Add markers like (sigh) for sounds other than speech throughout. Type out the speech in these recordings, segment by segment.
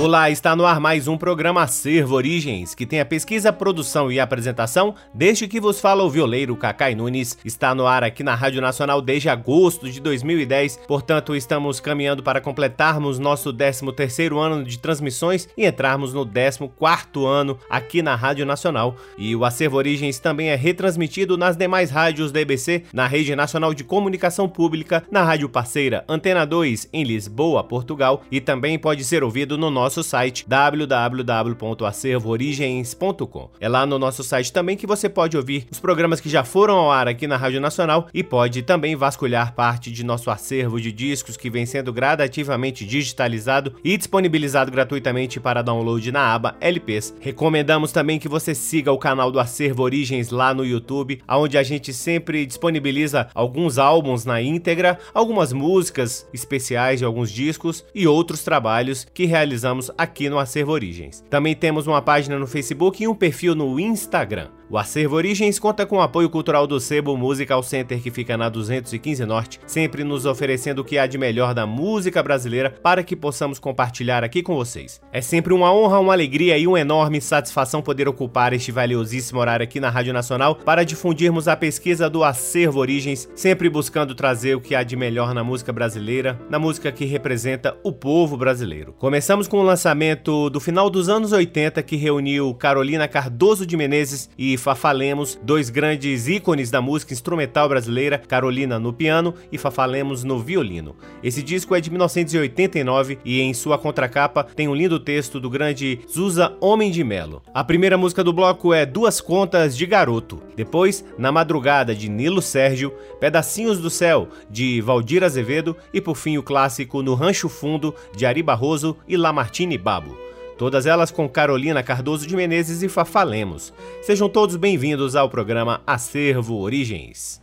Olá, está no ar mais um programa Acervo Origens, que tem a pesquisa, produção e apresentação desde que vos fala o violeiro Cacai Nunes. Está no ar aqui na Rádio Nacional desde agosto de 2010, portanto estamos caminhando para completarmos nosso 13º ano de transmissões e entrarmos no 14º ano aqui na Rádio Nacional. E o Acervo Origens também é retransmitido nas demais rádios da EBC, na Rede Nacional de Comunicação Pública, na rádio parceira Antena 2 em Lisboa, Portugal, e também pode ser ouvido no nosso nosso site www.acervoorigens.com. É lá no nosso site também que você pode ouvir os programas que já foram ao ar aqui na Rádio Nacional e pode também vasculhar parte de nosso acervo de discos que vem sendo gradativamente digitalizado e disponibilizado gratuitamente para download na aba LPs. Recomendamos também que você siga o canal do Acervo Origens lá no YouTube, onde a gente sempre disponibiliza alguns álbuns na íntegra, algumas músicas especiais de alguns discos e outros trabalhos que realizamos aqui no Acervo Origens. Também temos uma página no Facebook e um perfil no Instagram. O Acervo Origens conta com o apoio cultural do Sebo Musical Center, que fica na 215 Norte, sempre nos oferecendo o que há de melhor da música brasileira para que possamos compartilhar aqui com vocês. É sempre uma honra, uma alegria e uma enorme satisfação poder ocupar este valiosíssimo horário aqui na Rádio Nacional para difundirmos a pesquisa do Acervo Origens, sempre buscando trazer o que há de melhor na música brasileira, na música que representa o povo brasileiro. Começamos com o lançamento do final dos anos 80 que reuniu Carolina Cardoso de Menezes e Fafá Lemos, dois grandes ícones da música instrumental brasileira, Carolina no piano e Fafá Lemos no violino. Esse disco é de 1989 e em sua contracapa tem um lindo texto do grande Zusa Homem de Melo. A primeira música do bloco é Duas Contas de Garoto. Depois, Na Madrugada de Nilo Sérgio, Pedacinhos do Céu de Valdir Azevedo e por fim o clássico No Rancho Fundo de Ari Barroso e Lamartine Babo todas elas com Carolina Cardoso de Menezes e Fafá Lemos. Sejam todos bem-vindos ao programa Acervo Origens.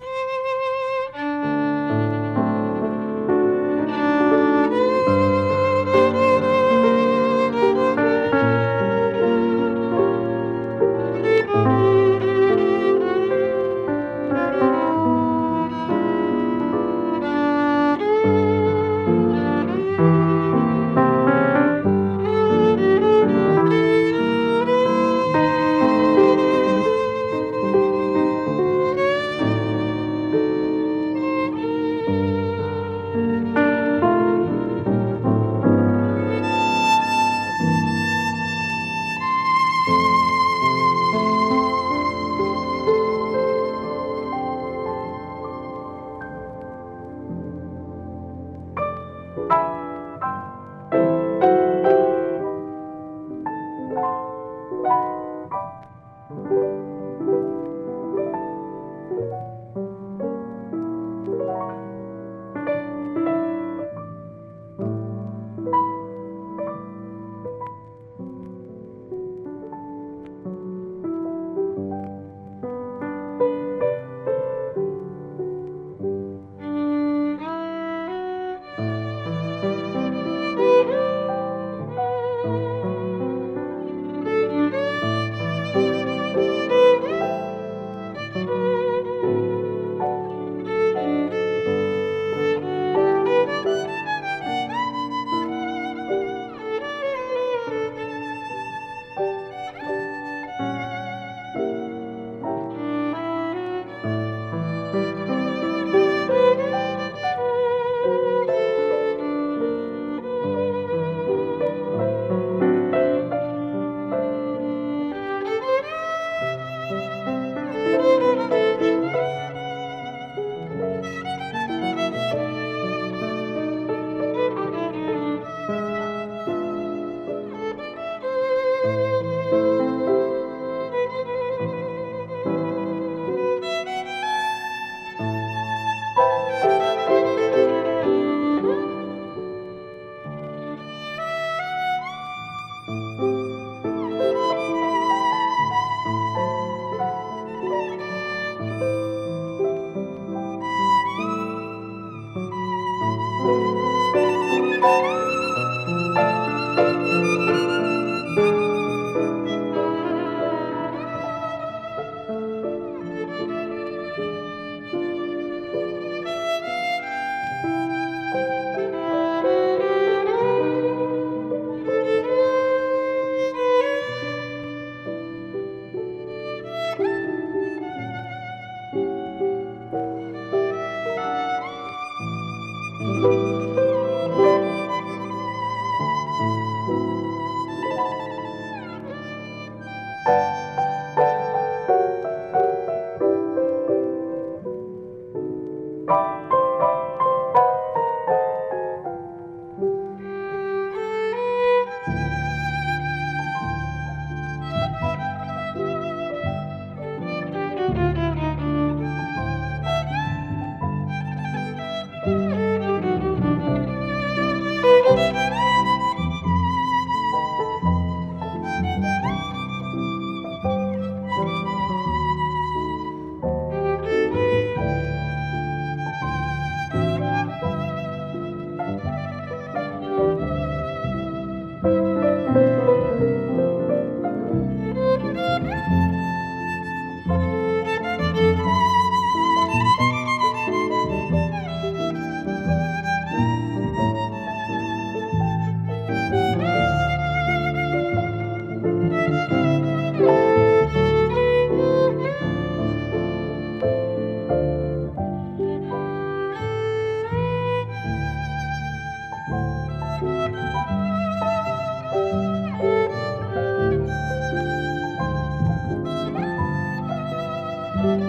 Thank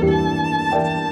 you.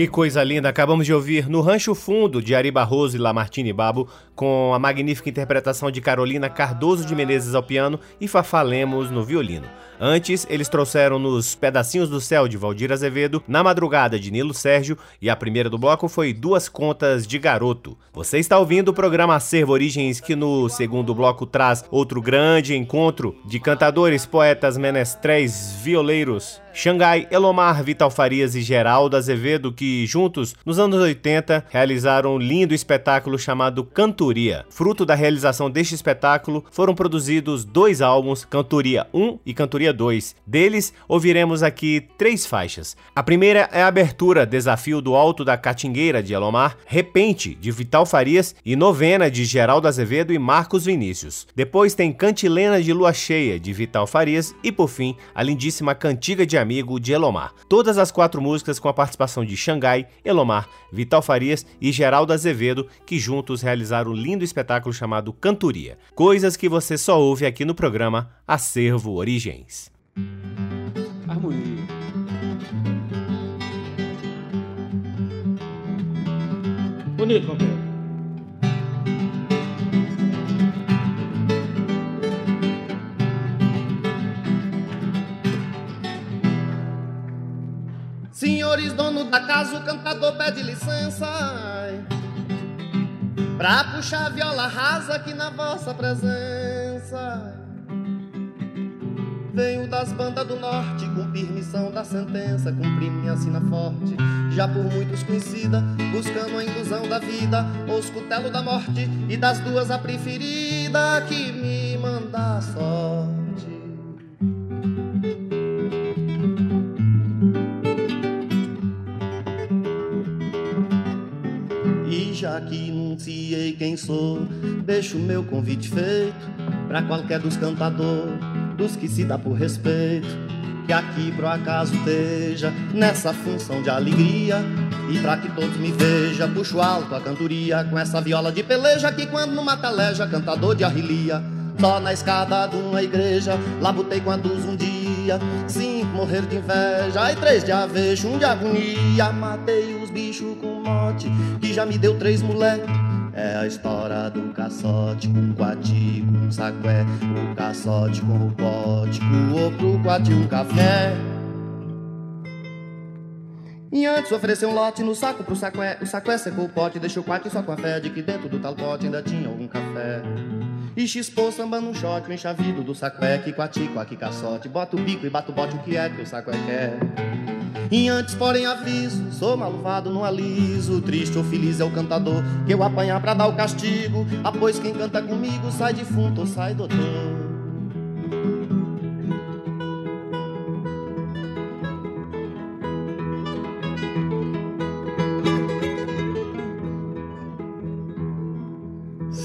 Que coisa linda! Acabamos de ouvir No Rancho Fundo, de Ari Barroso e Lamartine Babo, com a magnífica interpretação de Carolina Cardoso de Menezes ao piano e Fafá Lemos no violino. Antes, eles trouxeram nos Pedacinhos do Céu de Valdir Azevedo, Na Madrugada de Nilo Sérgio e a primeira do bloco foi Duas Contas de Garoto. Você está ouvindo o programa Acervo Origens, que no segundo bloco traz outro grande encontro de cantadores, poetas, menestréis, violeiros. Xangai, Elomar, Vital Farias e Geraldo Azevedo, que juntos, nos anos 80, realizaram um lindo espetáculo chamado Cantoria. Fruto da realização deste espetáculo, foram produzidos dois álbuns, Cantoria 1 e Cantoria 2. Deles, ouviremos aqui três faixas. A primeira é a abertura Desafio do Alto da Catingueira de Elomar, Repente de Vital Farias e Novena de Geraldo Azevedo e Marcos Vinícius. Depois tem Cantilena de Lua Cheia de Vital Farias e por fim, a lindíssima Cantiga de Amigo de Elomar. Todas as quatro músicas com a participação de Xangai, Elomar, Vital Farias e Geraldo Azevedo, que juntos realizaram um lindo espetáculo chamado Cantoria. Coisas que você só ouve aqui no programa Acervo Origens. Harmonia. Bonito, companheiro. Senhores dono da casa, o cantador pede licença. Pra puxar a viola rasa aqui na vossa presença. Venho das bandas do norte, com permissão da sentença, cumpri minha sina forte, já por muitos conhecida, buscando a ilusão da vida, os cutelos da morte, e das duas a preferida que me manda a já que enunciei quem sou, deixo meu convite feito para qualquer dos cantadores dos que se dá por respeito, que aqui por acaso esteja nessa função de alegria. E pra que todos me vejam, puxo alto a cantoria com essa viola de peleja que quando numa teleja, cantador de arrilia. Só na escada de uma igreja, lá botei quantos um dia, cinco morrer de inveja, e três de avesso, um de agonia. Matei os bichos com mote, que já me deu três moleques é a história do caçote com um quati, com um saqué. O caçote com o pote, com o outro quati, um café. E antes ofereceu um lote no saco pro saqué. O saqué secou o pote, deixou o quati só com a fé de que dentro do tal pote ainda tinha algum café. E chispou samba num shot, o enchavido do saqué. Que quati, quaqui, caçote. Bota o bico e bata o bote, o que é que o saqué quer? E antes, porém, aviso, sou malvado, não aliso. Triste ou feliz é o cantador que eu apanhar pra dar o castigo. Após quem canta comigo sai defunto ou sai doutor.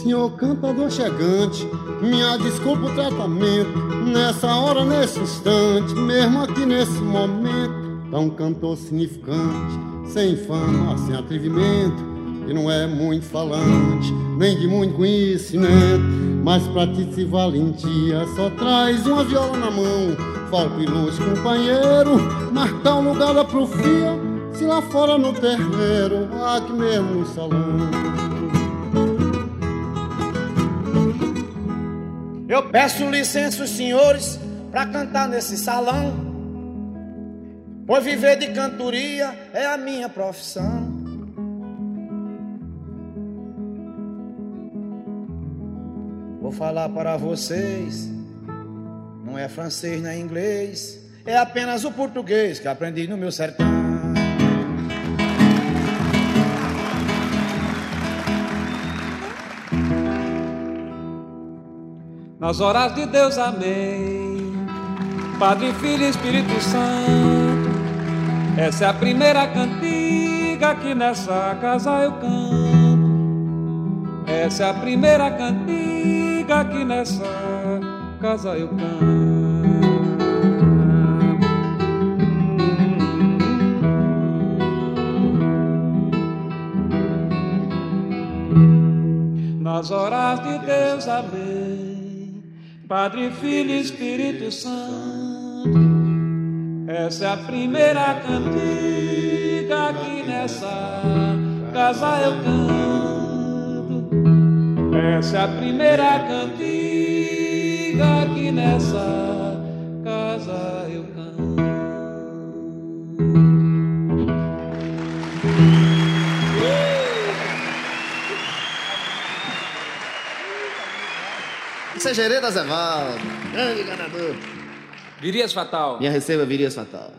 Senhor cantador chegante, minha desculpa o tratamento. Nessa hora, nesse instante, mesmo aqui nesse momento um cantor significante, sem fama, sem atrevimento, que não é muito falante, nem de muito conhecimento, mas prática e valentia, só traz uma viola na mão, falco ilustre companheiro, marcar um lugar da profia, se lá fora no terreiro, aqui mesmo no salão. Eu peço licença, senhores, para cantar nesse salão. Pois viver de cantoria é a minha profissão. Vou falar para vocês, não é francês nem inglês, é apenas o português que aprendi no meu sertão. Nas horas de Deus, amém. Padre, Filho e Espírito Santo. Essa é a primeira cantiga que nessa casa eu canto. Essa é a primeira cantiga que nessa casa eu canto. Nas horas de Deus, amém. Padre, Filho e Espírito Santo. Essa é a primeira cantiga aqui nessa casa eu canto. Essa é a primeira cantiga aqui nessa casa eu Sejerê Zé Valdo, grande ganador. Virias Fatal. Minha receba Virias Fatal.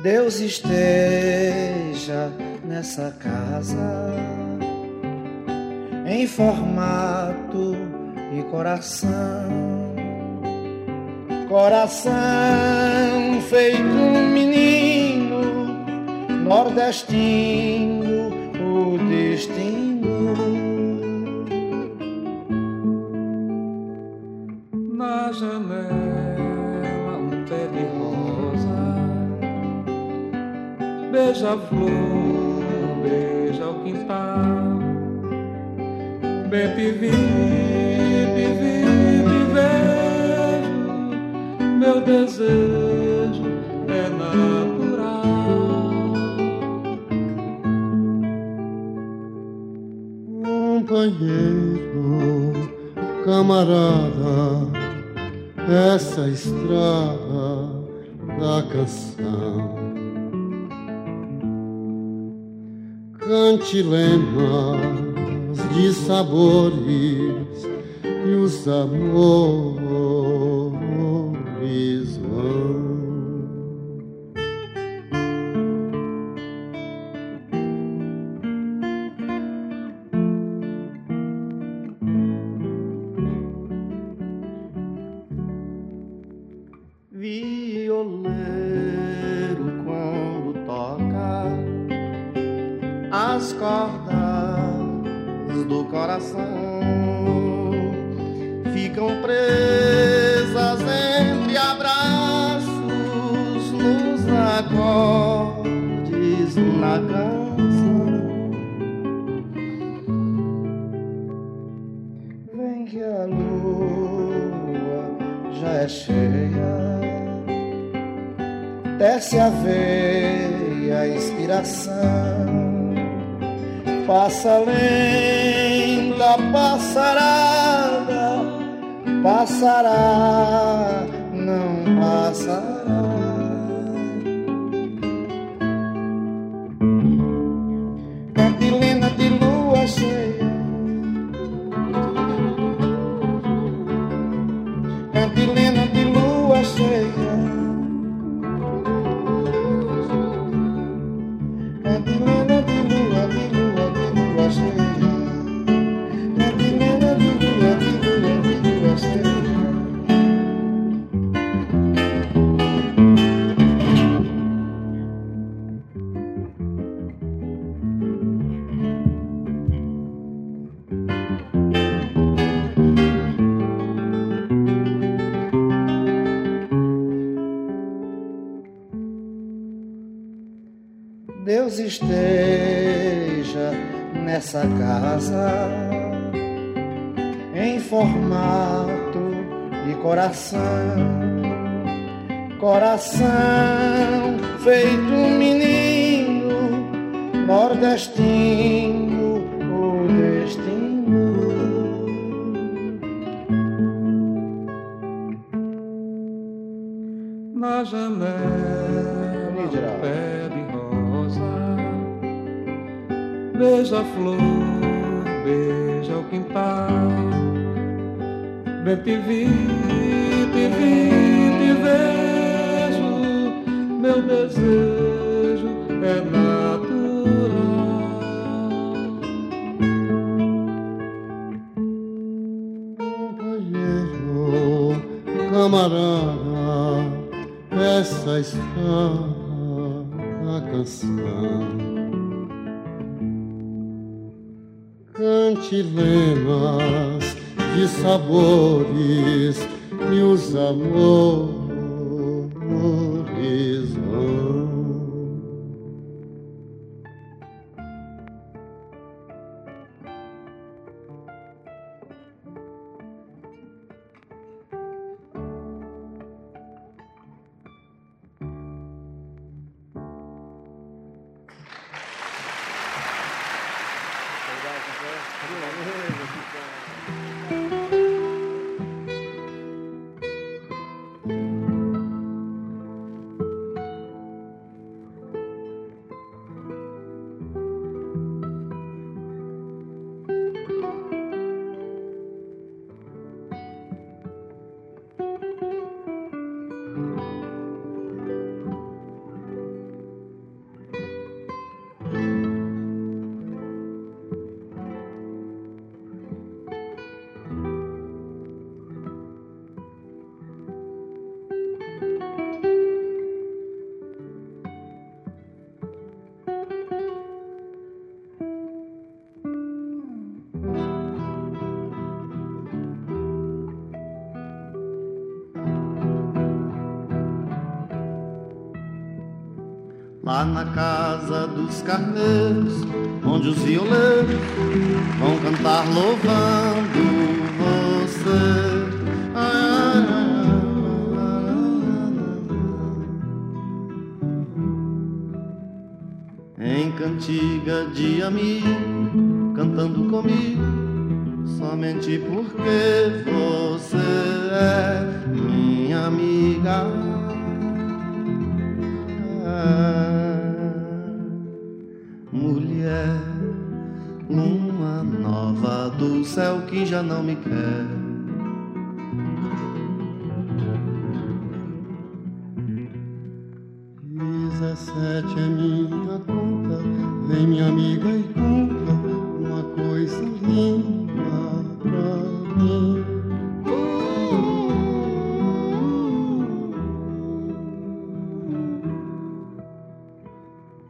Deus esteja nessa casa em formato coração, coração feito um menino nordestino, o destino. Na janela um pé de rosa, beija-flor, beija o quintal, bem te vi desejo é natural. Companheiro, camarada, essa estrada da canção. Cantilemas de sabores e os amores esteja nessa casa em formato de coração, coração feito menino nordestino, o destino. Na janela, beija-flor, beija o quintal. Bem te vi, te vi, te vejo, meu desejo é natural. Companheiro, camarada, essa está a canção. Cantilenas de sabores e os amores 네, 다들 많이 해보니까. Lá na casa dos carneiros, onde os violeiros vão cantar louvando você. Em cantiga de amigo, cantando comigo, somente porque não me quer. Dezessete é minha conta, vem minha amiga e conta uma coisa linda pra mim.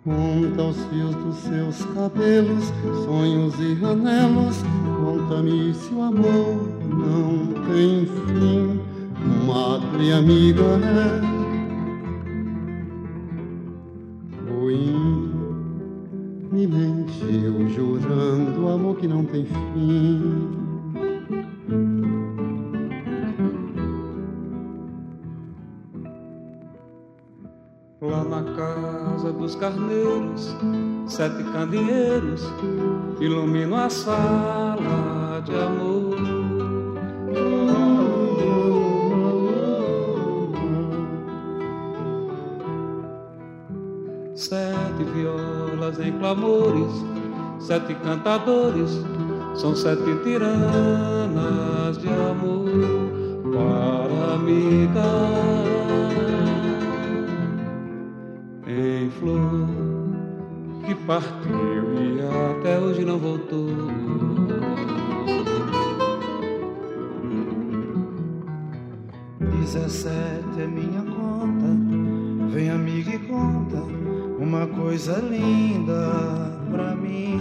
Conta os fios dos seus cabelos, sonhos e anelos. Conta-me se o amor não tem fim. Madre amiga é ruim. Me mentiu jurando amor que não tem fim. Lá na casa dos carneiros, sete candeeiros iluminam a sala de amor. Sete violas em clamores, sete cantadores, são sete tiranas de amor para amigas partiu e até hoje não voltou. Dezessete é minha conta, vem amiga e conta uma coisa linda pra mim.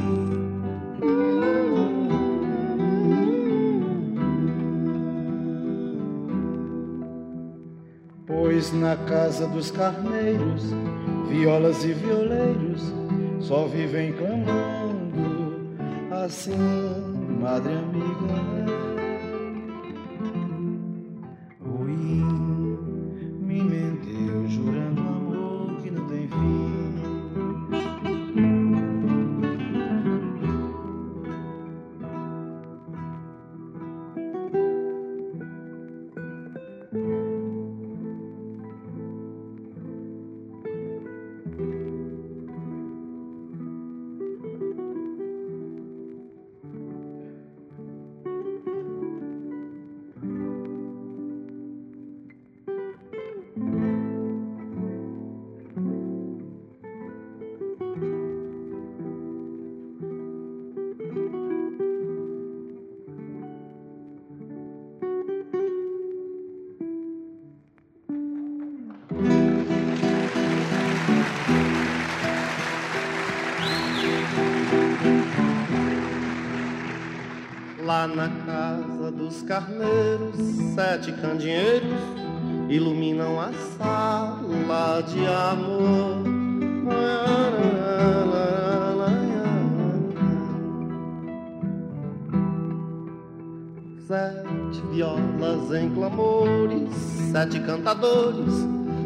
Pois na casa dos carneiros violas e violeiros só vivem clamando assim, madre amiga. Na casa dos carneiros, sete candeeiros iluminam a sala de amor. Sete violas em clamores, sete cantadores,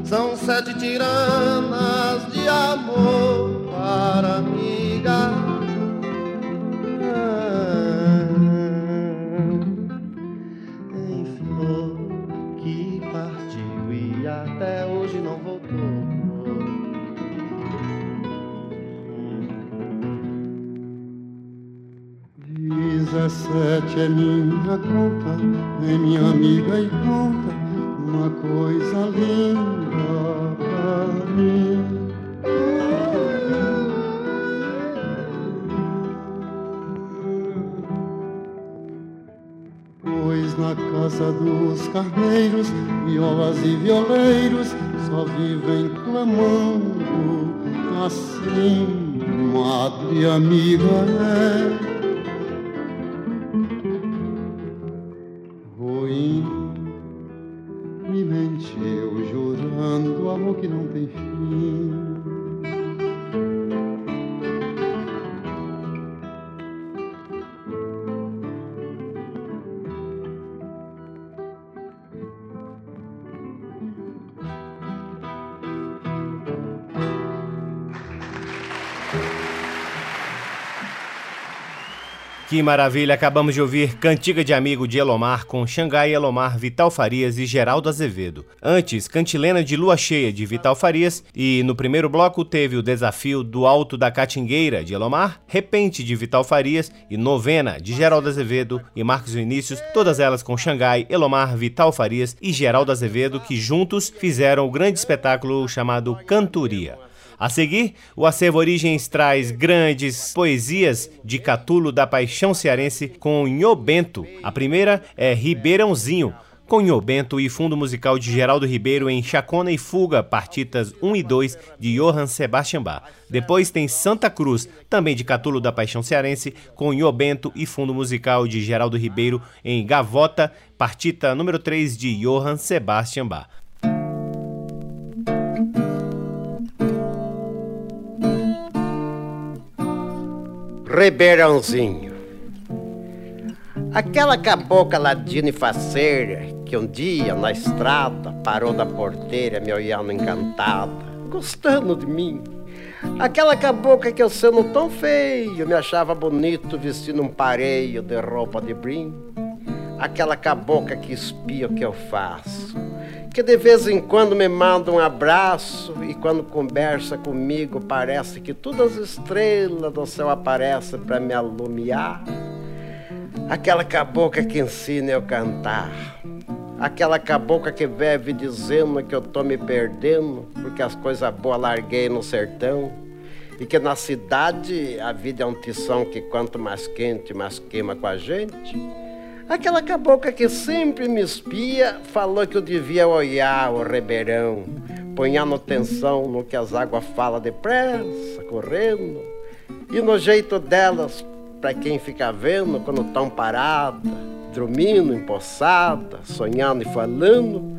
são sete tiranas de amor para amiga minha amiga e conta uma coisa linda pra mim. Pois na casa dos carneiros, violas e violeiros só vivem clamando assim, madre amiga é. Que maravilha! Acabamos de ouvir Cantiga de Amigo de Elomar com Xangai Elomar, Vital Farias e Geraldo Azevedo. Antes, Cantilena de Lua Cheia de Vital Farias e no primeiro bloco teve o desafio do Alto da Catingueira de Elomar, Repente de Vital Farias e Novena de Geraldo Azevedo e Marcos Vinícius, todas elas com Xangai, Elomar, Vital Farias e Geraldo Azevedo que juntos fizeram o grande espetáculo chamado Cantoria. A seguir, o Acervo Origens traz grandes poesias de Catulo da Paixão Cearense com Nhô Bento. A primeira é Ribeirãozinho, com Nhô Bento e fundo musical de Geraldo Ribeiro em Chacona e Fuga, partitas 1 e 2 de Johann Sebastian Bach. Depois tem Santa Cruz, também de Catulo da Paixão Cearense, com Nhô Bento e fundo musical de Geraldo Ribeiro em Gavota, partita número 3 de Johann Sebastian Bach. Ribeirãozinho. Aquela cabocla ladina e faceira que um dia na estrada parou da porteira me olhando encantada, gostando de mim. Aquela cabocla que eu sendo tão feio me achava bonito vestindo um pareio de roupa de brim. Aquela cabocla que espia o que eu faço que de vez em quando me manda um abraço e quando conversa comigo parece que todas as estrelas do céu aparecem para me alumiar. Aquela cabocla que ensina eu cantar. Aquela cabocla que vive dizendo que eu tô me perdendo porque as coisas boas larguei no sertão. E que na cidade a vida é um tição que quanto mais quente, mais queima com a gente. Aquela cabocla que sempre me espia falou que eu devia olhar o ribeirão, ponhando atenção no que as águas falam depressa, correndo, e no jeito delas, para quem fica vendo quando tão parada, dormindo, empossada, sonhando e falando,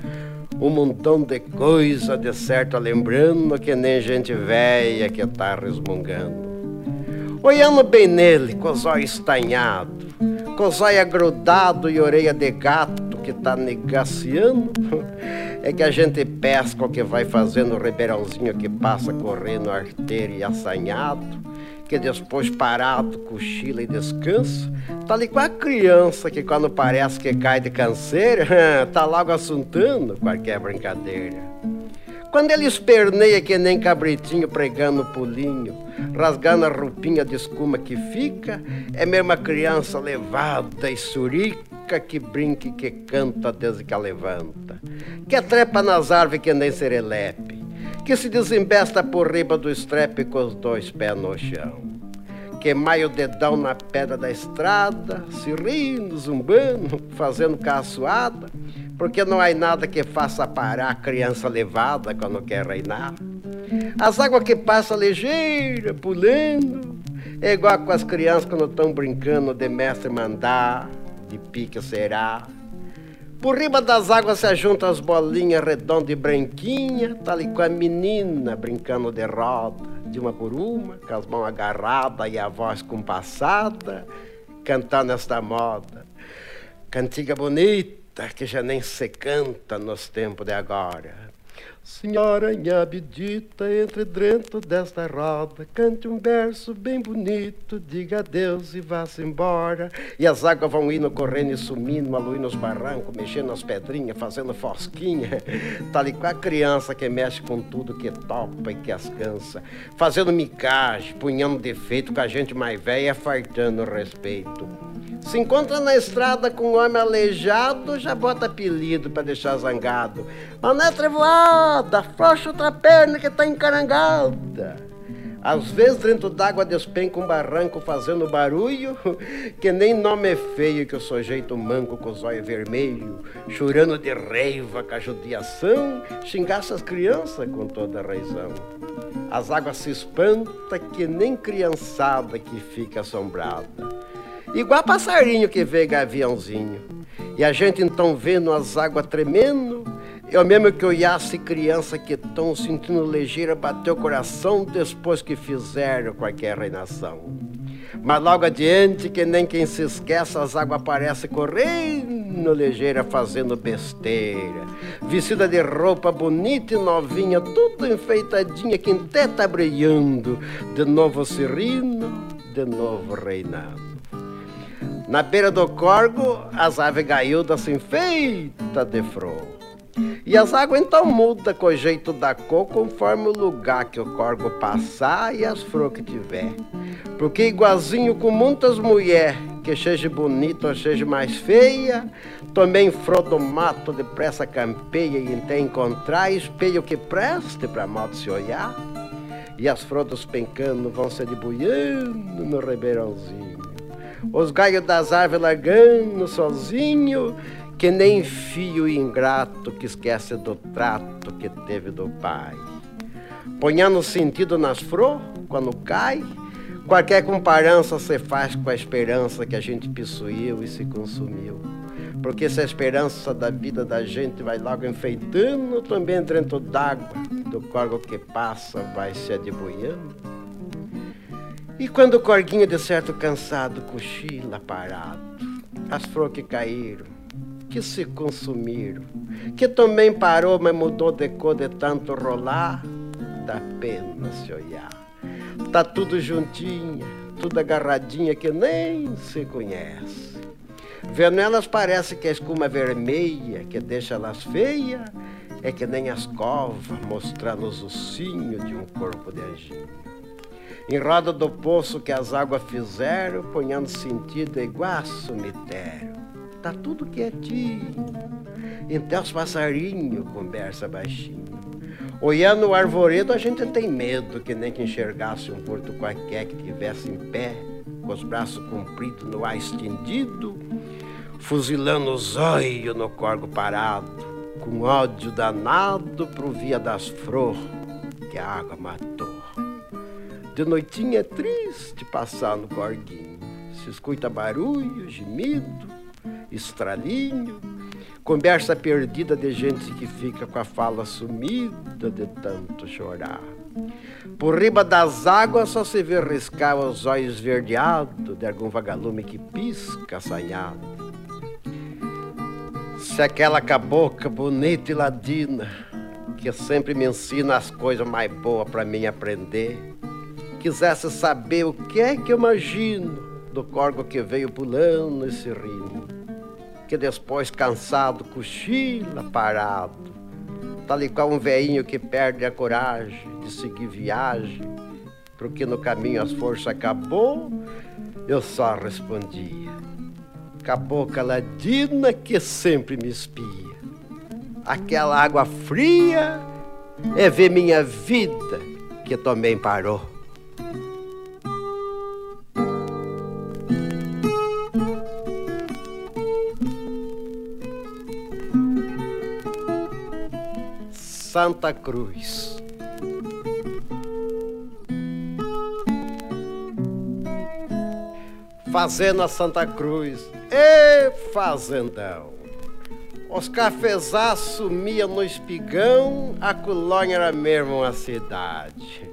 um montão de coisa de certo lembrando que nem gente velha que tá resmungando. Olhando bem nele, com os olhos estanhados, com zóia grudado e orelha de gato que tá negaciando, (laughs) é que a gente pesca o que vai fazendo o ribeirãozinho que passa correndo arteiro e assanhado, que depois parado, cochila e descansa, tá ali com a criança que quando parece que cai de canseira, (laughs) tá logo assuntando qualquer brincadeira. Quando ele esperneia que nem cabritinho pregando pulinho, rasgando a roupinha de escuma que fica, é mesmo a criança levada e surica que brinca e que canta desde que a levanta, que trepa nas árvores que nem serelepe, que se desembesta por riba do estrepe com os dois pés no chão que maia o dedão na pedra da estrada, se rindo, zumbando, fazendo caçoada, porque não há nada que faça parar a criança levada quando quer reinar. As águas que passam ligeira, pulando, é igual com as crianças quando estão brincando de mestre mandar, de pique será. Por riba das águas se juntam as bolinhas redondas e branquinhas, tal e com a menina brincando de roda, de uma por uma, com as mãos agarradas e a voz compassada, cantando esta moda. Cantiga bonita que já nem se canta nos tempos de agora. Senhora minha entre dentro desta roda, cante um verso bem bonito, diga adeus e vá-se embora. E as águas vão indo, correndo e sumindo, a luz nos barrancos, mexendo nas pedrinhas, fazendo fosquinha. Tá ali com a criança que mexe com tudo que topa e que as cansa, fazendo micagem, punhando defeito com a gente mais velha, fartando respeito. Se encontra na estrada com um homem aleijado, já bota apelido para deixar zangado. Mané trevoada, afrouxa outra perna que tá encarangada. Às vezes dentro d'água despenca um barranco fazendo barulho, (laughs) que nem nome é feio que eu sou jeito manco com os olhos vermelhos, chorando de raiva com a judiação, xingasse as crianças com toda a razão. As águas se espanta que nem criançada que fica assombrada. Igual passarinho que vê gaviãozinho. E a gente então vendo as águas tremendo, eu mesmo que olhasse criança que tão sentindo ligeira bateu o coração depois que fizeram qualquer reinação. Mas logo adiante, que nem quem se esquece, as águas aparecem correndo ligeira, fazendo besteira. Vestida de roupa bonita e novinha, tudo enfeitadinha, que até tá brilhando. De novo se rindo, de novo reinando. Na beira do corgo, as aves gaiudas se enfeitam de flor. E as águas então mudam com o jeito da cor conforme o lugar que o corgo passar e as flores que tiver. Porque igualzinho com muitas mulheres, que seja bonita ou seja mais feia, também flor do mato depressa campeia e até encontrar espelho que preste para mal se olhar. E as flores pencando vão se debuiando no ribeirãozinho. Os galhos das árvores largando sozinho que nem fio ingrato que esquece do trato que teve do pai. Ponhando sentido nas flores, quando cai, qualquer comparança se faz com a esperança que a gente possuiu e se consumiu. Porque se a esperança da vida da gente vai logo enfeitando, também dentro d'água, do corgo que passa vai se adeboiando. E quando o corguinho de certo cansado cochila parado, as flores que caíram, que se consumiram, que também parou, mas mudou de cor de tanto rolar, dá pena se olhar. Tá tudo juntinha, tudo agarradinha que nem se conhece. Vendo elas parece que a escuma vermelha que deixa elas feias é que nem as covas mostrando os ossinhos de um corpo de anjinho. Em roda do poço que as águas fizeram, ponhando sentido igual a cemitério tá tudo quietinho. Então os passarinhos conversa baixinho. Olhando o arvoredo, a gente tem medo que nem que enxergasse um porto qualquer que tivesse em pé, com os braços compridos no ar estendido, fuzilando os olhos no corgo parado, com ódio danado pro via das flores que a água matou. De noitinha é triste passar no corguinho, se escuta barulho, gemido, estralinho, conversa perdida de gente que fica com a fala sumida de tanto chorar. Por riba das águas só se vê riscar os olhos verdeados de algum vagalume que pisca assanhado. Se aquela cabocla bonita e ladina, que sempre me ensina as coisas mais boas para mim aprender, quisesse saber o que é que eu imagino do corgo que veio pulando e se rindo que depois cansado cochila parado, tal e qual um veinho que perde a coragem de seguir viagem, porque no caminho as forças acabou, eu só respondia. Cabocla ladina que sempre me espia. Aquela água fria é ver minha vida que também parou. Santa Cruz. Fazenda Santa Cruz, e fazendão. Os cafezás sumiam no espigão, a colônia era mesmo uma cidade.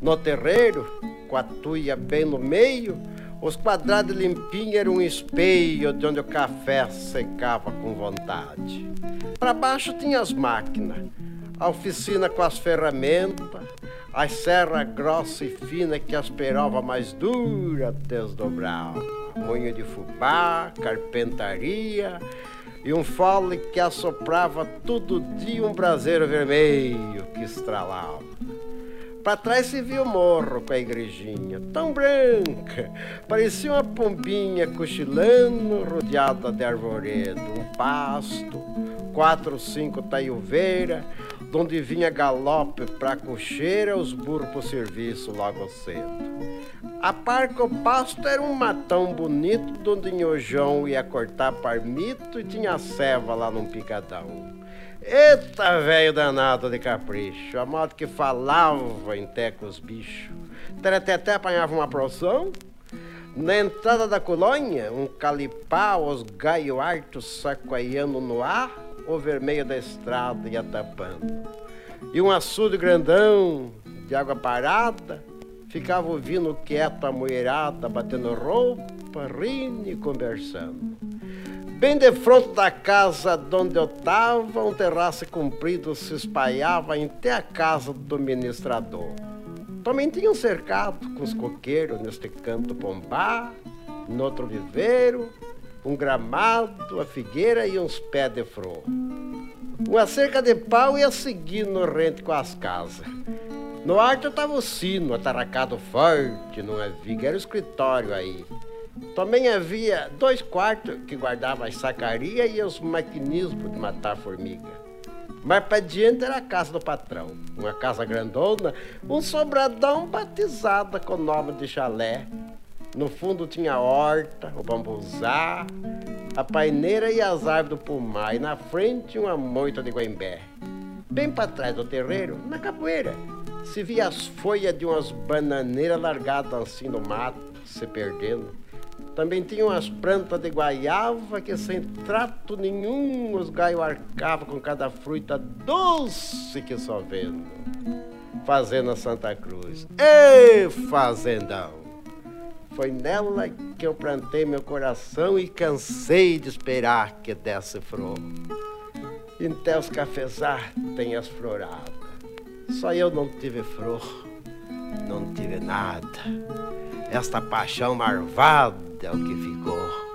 No terreiro, com a tuia bem no meio, os quadrados limpinhos eram um espelho de onde o café secava com vontade. Para baixo tinha as máquinas, a oficina com as ferramentas, a serra grossa e fina que as perova mais dura desdobrava, moinho de fubá, carpentaria e um fole que assoprava todo dia um braseiro vermelho que estralava. Para trás se via o morro com a igrejinha, tão branca, parecia uma pombinha cochilando, rodeada de arvoredo, um pasto, quatro ou cinco taiuveiras, donde vinha galope pra cocheira, os burros pro serviço logo cedo. A par que o pasto era um matão bonito, donde Nhojão ia cortar parmito e tinha ceva lá num picadão. Eita, velho danado de capricho, a modo que falava em té com os bichos. Tereteté apanhava uma porção. Na entrada da colônia, um calipá, os gaio hartos no ar, o vermelho da estrada ia tapando. E um açude grandão, de água parada, ficava ouvindo quieto a mulherada, batendo roupa, rindo e conversando. Bem de frente da casa onde eu estava, um terraço comprido se espalhava até a casa do administrador. Também tinha um cercado com os coqueiros neste canto pombá, No outro viveiro, um gramado, a figueira e uns pés de flor. Uma cerca de pau ia seguindo no rente com as casas. No alto estava o sino, atarracado forte numa viga, era o escritório aí. Também havia dois quartos que guardavam as sacarias e os maquinismos de matar formiga. Mais para diante era a casa do patrão, uma casa grandona, um sobradão batizada com nome de chalé. No fundo tinha a horta, o bambuzá, a paineira e as árvores do pomar, e na frente uma moita de guembé. Bem para trás do terreiro, na capoeira, se via as folhas de umas bananeiras largadas assim no mato, se perdendo. Também tinha umas plantas de guaiava que sem trato nenhum os gaios arcavam com cada fruta doce que só vendo. Fazenda Santa Cruz. Ê, fazendão! Foi nela que eu plantei meu coração e cansei de esperar que desse flor. Então os cafezar têm as floradas. Só eu não tive flor, não tive nada. Esta paixão marvada é o que ficou.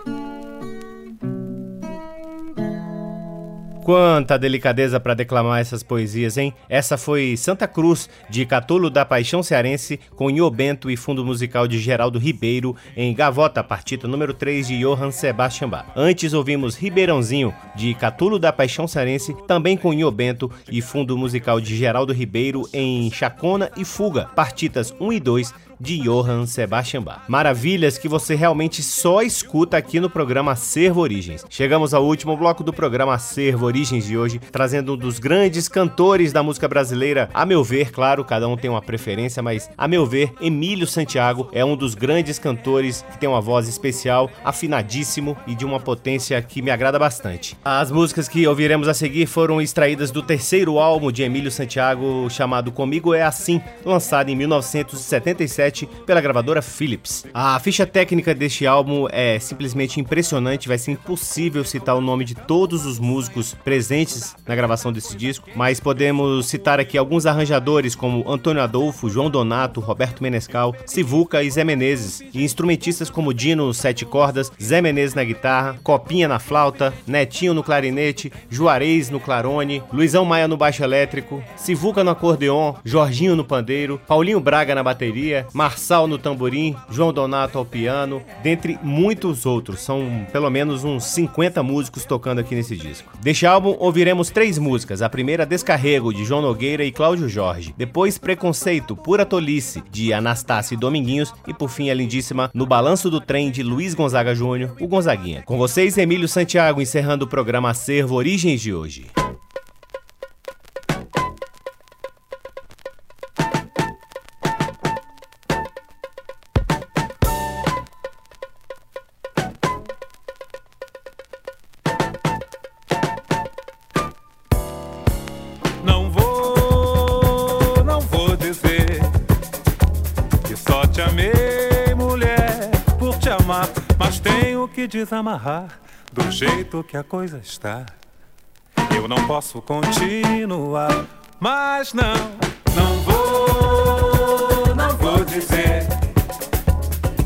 Quanta delicadeza para declamar essas poesias, hein? Essa foi Santa Cruz, de Catulo da Paixão Cearense, com Nho Bento e fundo musical de Geraldo Ribeiro, em Gavota, partita número 3 de Johann Sebastian Bach. Antes ouvimos Ribeirãozinho, de Catulo da Paixão Cearense, também com Nho Bento e fundo musical de Geraldo Ribeiro, em Chacona e Fuga, partitas 1 e 2 de Johann Sebastian Bach. Maravilhas que você realmente só escuta aqui no programa Acervo Origens. Chegamos ao último bloco do programa Acervo Origens de hoje, trazendo um dos grandes cantores da música brasileira, a meu ver, claro, cada um tem uma preferência, mas a meu ver, Emílio Santiago é um dos grandes cantores que tem uma voz especial, afinadíssimo e de uma potência que me agrada bastante. As músicas que ouviremos a seguir foram extraídas do terceiro álbum de Emílio Santiago, chamado Comigo é Assim, lançado em 1977 2007 pela gravadora Philips. A ficha técnica deste álbum é simplesmente impressionante, vai ser impossível citar o nome de todos os músicos presentes na gravação desse disco, mas podemos citar aqui alguns arranjadores como Antônio Adolfo, João Donato, Roberto Menescal, Sivuca e Zé Menezes, e instrumentistas como Dino sete cordas, Zé Menezes na guitarra, Copinha na flauta, Netinho no clarinete, Juarez no clarone, Luizão Maia no baixo elétrico, Sivuca no acordeon, Jorginho no pandeiro, Paulinho Braga na bateria, Marçal no tamborim, João Donato ao piano, dentre muitos outros. São pelo menos uns 50 músicos tocando aqui nesse disco. Deste álbum ouviremos três músicas. A primeira, Descarrego, de João Nogueira e Cláudio Jorge. Depois, Preconceito, Pura Tolice, de Anastácio e Dominguinhos. E por fim, a lindíssima No Balanço do Trem, de Luiz Gonzaga Júnior, o Gonzaguinha. Com vocês, Emílio Santiago, encerrando o programa Acervo Origens de hoje. Desamarrar do jeito que a coisa está. Eu não posso continuar, mas não, não vou, não vou dizer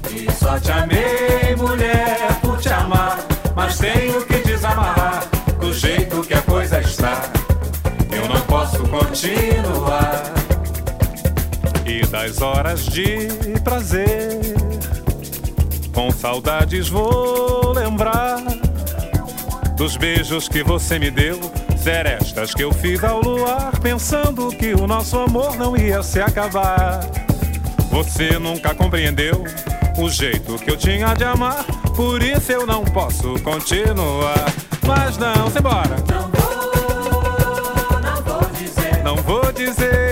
que só te amei, mulher, por te amar, mas tenho que desamarrar do jeito que a coisa está. Eu não posso continuar. E das horas de prazer com saudades vou lembrar dos beijos que você me deu, serestas que eu fiz ao luar, pensando que o nosso amor não ia se acabar. Você nunca compreendeu o jeito que eu tinha de amar, por isso eu não posso continuar. Mas não, se embora. Não vou, não vou dizer. Não vou dizer.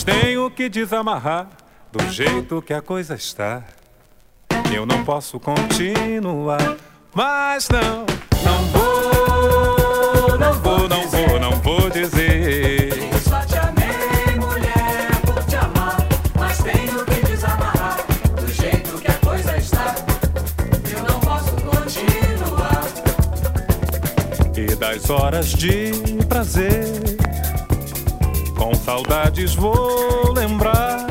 Mas tenho que desamarrar do jeito que a coisa está. Eu não posso continuar, mas não, não vou, não vou, não vou, não vou dizer. Só te amei, mulher, por te amar, mas tenho que desamarrar do jeito que a coisa está. Eu não posso continuar. E das horas de prazer, com saudades vou lembrar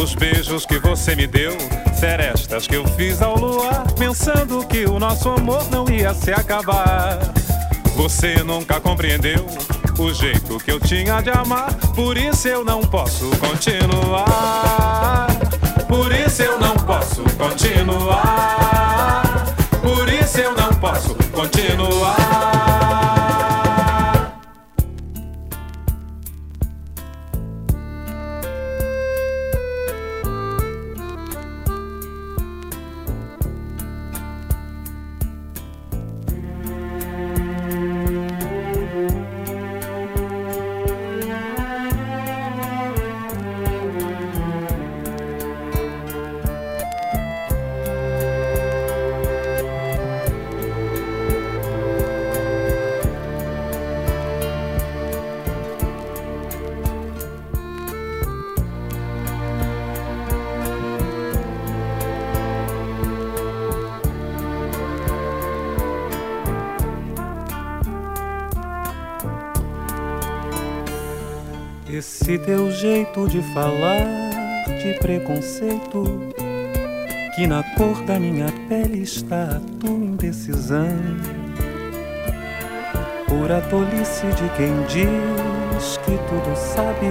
Os beijos que você me deu, serestas que eu fiz ao luar, pensando que o nosso amor não ia se acabar. Você nunca compreendeu o jeito que eu tinha de amar, por isso eu não posso continuar. Por isso eu não posso continuar. Por isso eu não posso continuar. Jeito de falar de preconceito, que na cor da minha pele está a tua indecisão. Pura tolice de quem diz que tudo sabe,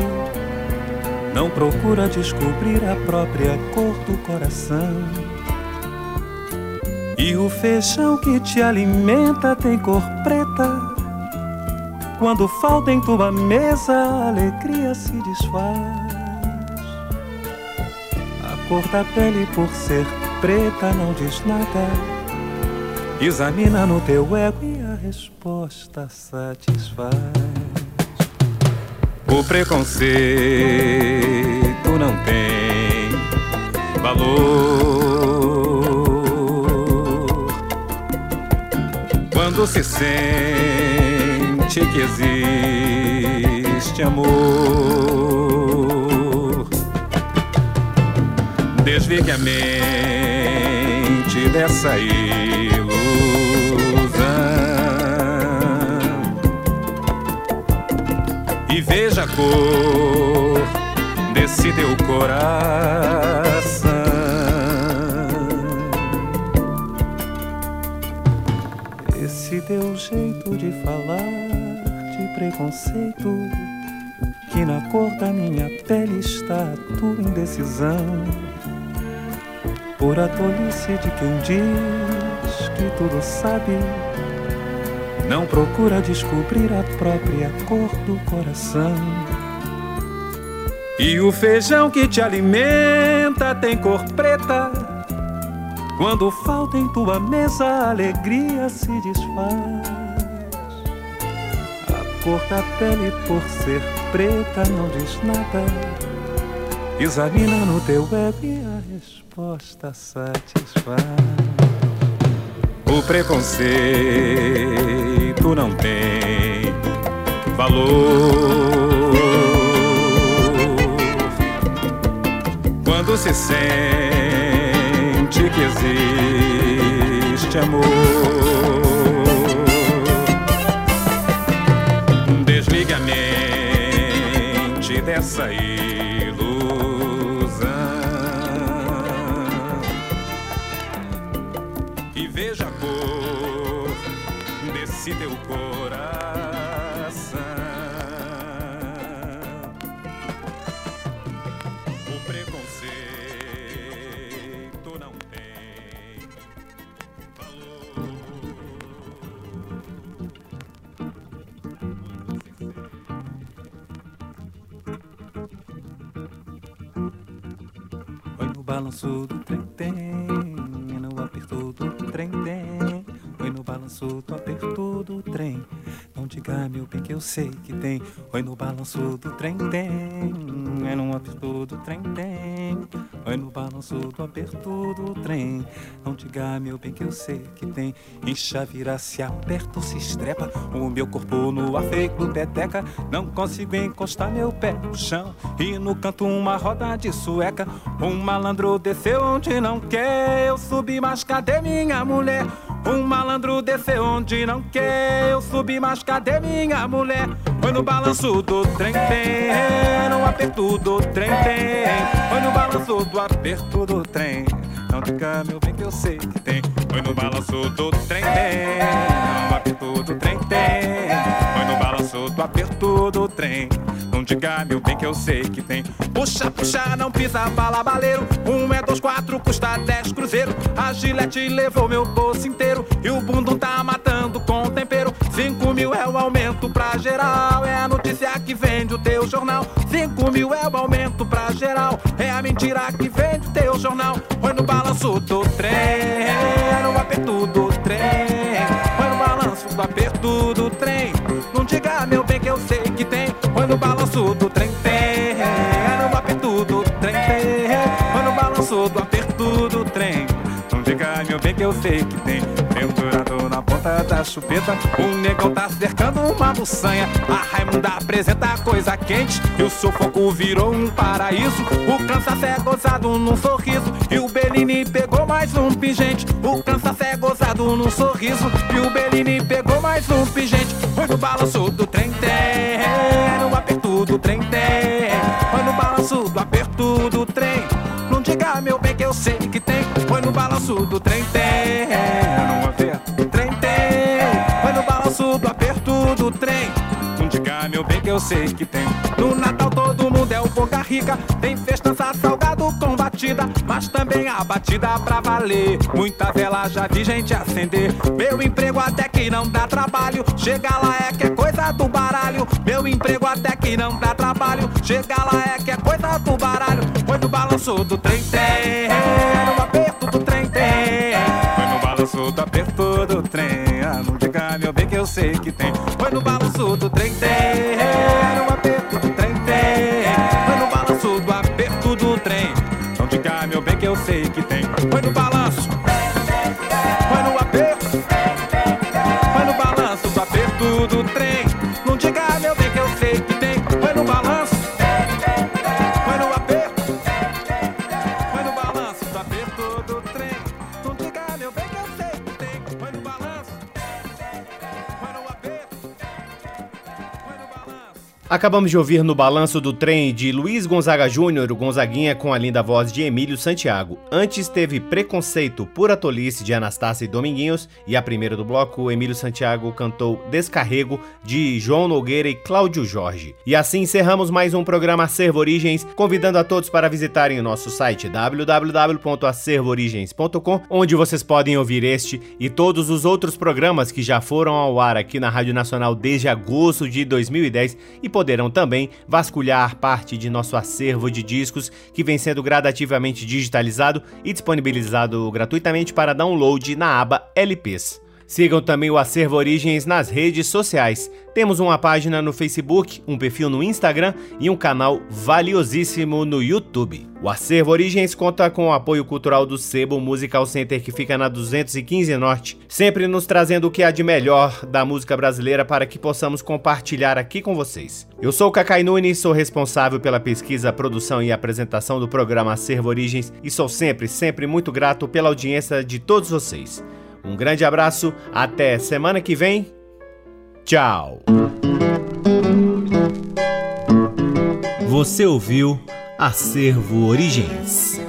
não procura descobrir a própria cor do coração. E o feijão que te alimenta tem cor preta. Quando falta em tua mesa, a alegria se desfaz. A cor da pele, por ser preta, não diz nada. Examina no teu ego e a resposta satisfaz. O preconceito não tem valor quando se sente que existe amor. Desligue a mente dessa ilusão e veja a cor desse teu coração. Esse teu jeito de falar preconceito que na cor da minha pele está a tua indecisão. Por a tolice de quem diz que tudo sabe, não procura descobrir a própria cor do coração. E o feijão que te alimenta tem cor preta. Quando falta em tua mesa, a alegria se desfaz cor da pele por ser preta não diz nada. Examina no teu ego e a resposta satisfaz. O preconceito não tem valor. Quando se sente que existe amor. Dessa ilusão sei que tem. Oi no balanço do trem tem, é no aperto do trem tem. Oi no balanço do aperto do trem. Não diga, meu bem, que eu sei que tem. Incha, vira, se aperta ou se estrepa. O meu corpo no ar feito peteca. Não consigo encostar meu pé no chão. E no canto uma roda de sueca. Um malandro desceu onde não quer. Eu subi, mas cadê minha mulher? Um malandro desceu onde não quer. Eu subi, mas cadê minha mulher? Foi no balanço do trem, tem. No aperto do trem, tem. Foi no balanço do aperto do trem. Não diga, meu bem, que eu sei que tem. Foi no balanço do trem, tem. No aperto do trem, tem. Foi no balanço do aperto do trem. Não diga, meu bem, que eu sei que tem. Puxa, puxa, não pisa bala, baleiro. Um é dois, quatro, custa dez cruzeiro. A gilete levou meu bolso inteiro. E o bundo tá matando com tempero. Cinco mil é o aumento pra geral. É a notícia que vende o teu jornal. Cinco mil é o aumento pra geral. É a mentira que vende o teu jornal. Foi no balanço do trem. No aperto do trem. Foi no balanço do aperto do trem. Não diga, meu bem, que eu sei que tem. Foi no balanço do trem, tem. No aperto do trem, tem. Foi no balanço do aperto do trem. Não diga, meu bem, que eu sei que tem. Ponta da chupeta, o negão tá cercando uma buçanha. A Raimunda apresenta coisa quente e o sufoco virou um paraíso. O cansaço é gozado num sorriso e o Bellini pegou mais um pingente. O cansaço é gozado num sorriso e o Bellini pegou mais um pingente. Foi no balanço do trem. No aperto do trem. Foi no balanço do aperto do trem. Não diga, meu bem, que eu sei que tem. Foi no balanço do trem, tem. Sei que tem. No Natal todo mundo é o boca rica. Tem festança salgado com batida, mas também a batida pra valer. Muita vela já vi gente acender. Meu emprego até que não dá trabalho. Chega lá é que é coisa do baralho. Meu emprego até que não dá trabalho. Chega lá é que é coisa do baralho. Foi no balanço do trem, tem. No aperto do trem, tem. Foi no balanço do aperto do trem. Ah, não diga, meu bem, que eu sei que tem. Foi no balanço do trem, tem. Que tem. Acabamos de ouvir no balanço do trem de Luiz Gonzaga Júnior, o Gonzaguinha com a linda voz de Emílio Santiago. Antes teve Preconceito, Pura Tolice de Anastácia e Dominguinhos e a primeira do bloco, Emílio Santiago cantou Descarrego de João Nogueira e Cláudio Jorge. E assim encerramos mais um programa Acervo Origens, convidando a todos para visitarem o nosso site www.acervoorigens.com, onde vocês podem ouvir este e todos os outros programas que já foram ao ar aqui na Rádio Nacional desde agosto de 2010 e poderão também vasculhar parte de nosso acervo de discos que vem sendo gradativamente digitalizado e disponibilizado gratuitamente para download na aba LPs. Sigam também o Acervo Origens nas redes sociais. Temos uma página no Facebook, um perfil no Instagram e um canal valiosíssimo no YouTube. O Acervo Origens conta com o apoio cultural do Sebo Musical Center, que fica na 215 Norte, sempre nos trazendo o que há de melhor da música brasileira para que possamos compartilhar aqui com vocês. Eu sou o Cacai Nunes, sou responsável pela pesquisa, produção e apresentação do programa Acervo Origens e sou sempre, sempre muito grato pela audiência de todos vocês. Um grande abraço, até semana que vem. Tchau. Você ouviu Acervo Origens.